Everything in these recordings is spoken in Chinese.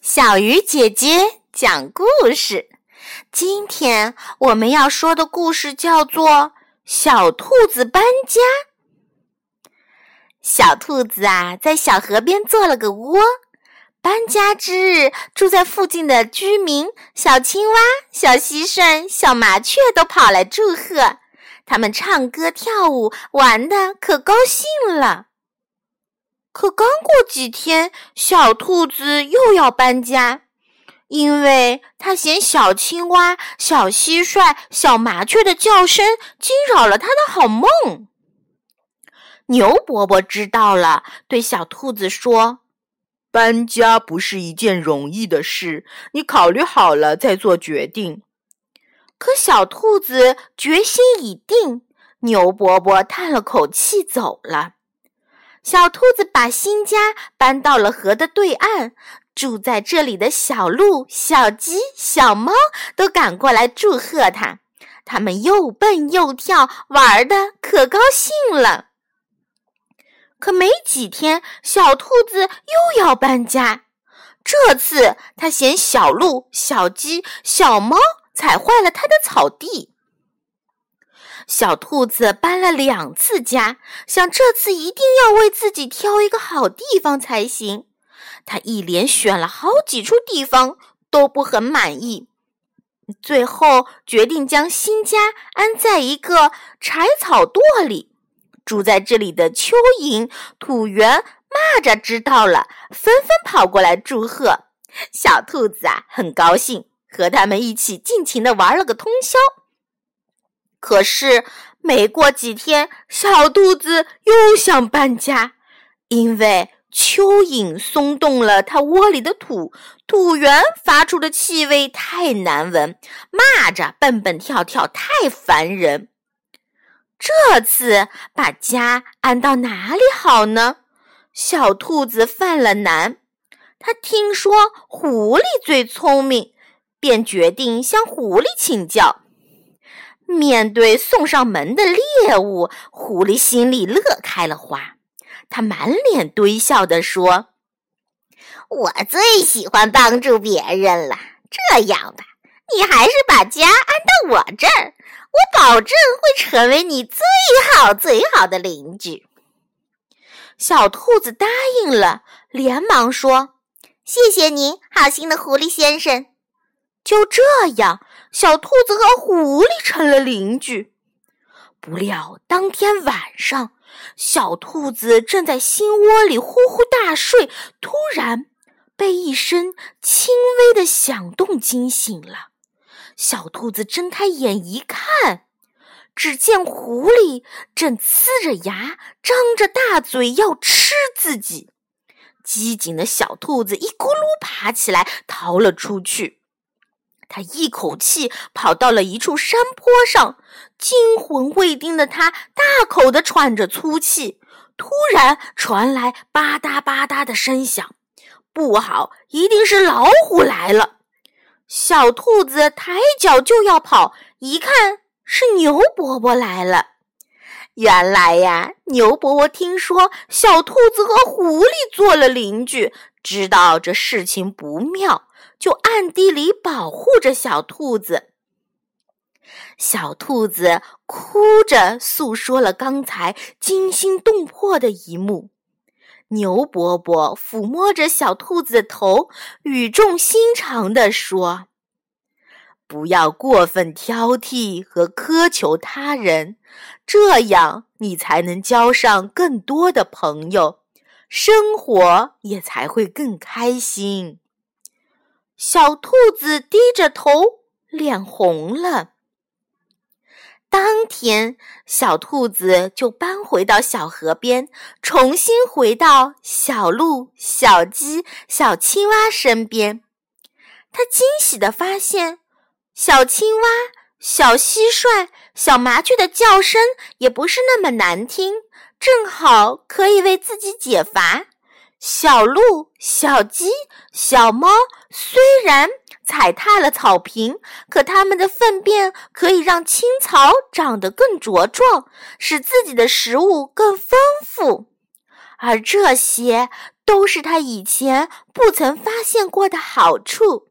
小鱼姐姐讲故事。今天我们要说的故事叫做《小兔子搬家》。小兔子啊，在小河边做了个窝。搬家之日，住在附近的居民小青蛙、小蟋蟀、小麻雀都跑来祝贺。他们唱歌、跳舞，玩的可高兴了。可刚过几天，小兔子又要搬家，因为它嫌小青蛙、小蟋蟀、小麻雀的叫声惊扰了它的好梦。牛伯伯知道了，对小兔子说：“搬家不是一件容易的事，你考虑好了再做决定。”可小兔子决心已定，牛伯伯叹了口气走了。小兔子把新家搬到了河的对岸，住在这里的小鹿、小鸡、小猫都赶过来祝贺它。它们又蹦又跳，玩的可高兴了。可没几天，小兔子又要搬家。这次，它嫌小鹿、小鸡、小猫踩坏了它的草地。小兔子搬了两次家，想这次一定要为自己挑一个好地方才行。他一连选了好几处地方，都不很满意，最后决定将新家安在一个柴草垛里。住在这里的蚯蚓、土猿、蚂蚱知道了，纷纷跑过来祝贺。小兔子啊，很高兴，和他们一起尽情的玩了个通宵。可是，没过几天，小兔子又想搬家，因为蚯蚓松动了它窝里的土，土源发出的气味太难闻，蚂蚱蹦蹦跳跳太烦人。这次把家安到哪里好呢？小兔子犯了难。他听说狐狸最聪明，便决定向狐狸请教。面对送上门的猎物，狐狸心里乐开了花。他满脸堆笑地说：“我最喜欢帮助别人了。这样吧，你还是把家安到我这儿，我保证会成为你最好最好的邻居。”小兔子答应了，连忙说：“谢谢您，好心的狐狸先生。”就这样。小兔子和狐狸成了邻居。不料当天晚上，小兔子正在新窝里呼呼大睡，突然被一声轻微的响动惊醒了。小兔子睁开眼一看，只见狐狸正呲着牙、张着大嘴要吃自己。机警的小兔子一咕噜爬起来，逃了出去。他一口气跑到了一处山坡上，惊魂未定的他大口的喘着粗气。突然传来吧嗒吧嗒的声响，不好，一定是老虎来了！小兔子抬脚就要跑，一看是牛伯伯来了。原来呀，牛伯伯听说小兔子和狐狸做了邻居，知道这事情不妙。就暗地里保护着小兔子。小兔子哭着诉说了刚才惊心动魄的一幕。牛伯伯抚摸着小兔子的头，语重心长地说：“不要过分挑剔和苛求他人，这样你才能交上更多的朋友，生活也才会更开心。”小兔子低着头，脸红了。当天，小兔子就搬回到小河边，重新回到小鹿、小鸡、小青蛙身边。他惊喜地发现，小青蛙、小蟋蟀、小麻雀的叫声也不是那么难听，正好可以为自己解乏。小鹿、小鸡、小猫虽然踩踏了草坪，可它们的粪便可以让青草长得更茁壮，使自己的食物更丰富。而这些都是他以前不曾发现过的好处。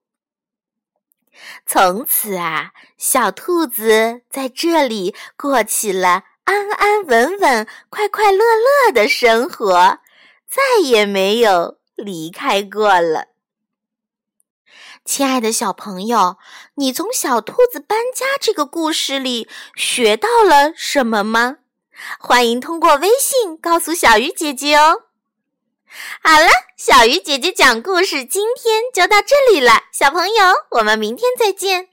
从此啊，小兔子在这里过起了安安稳稳、快快乐乐的生活，再也没有离开过了。亲爱的小朋友，你从小兔子搬家这个故事里学到了什么吗？欢迎通过微信告诉小鱼姐姐哦。好了，小鱼姐姐讲故事今天就到这里了，小朋友，我们明天再见。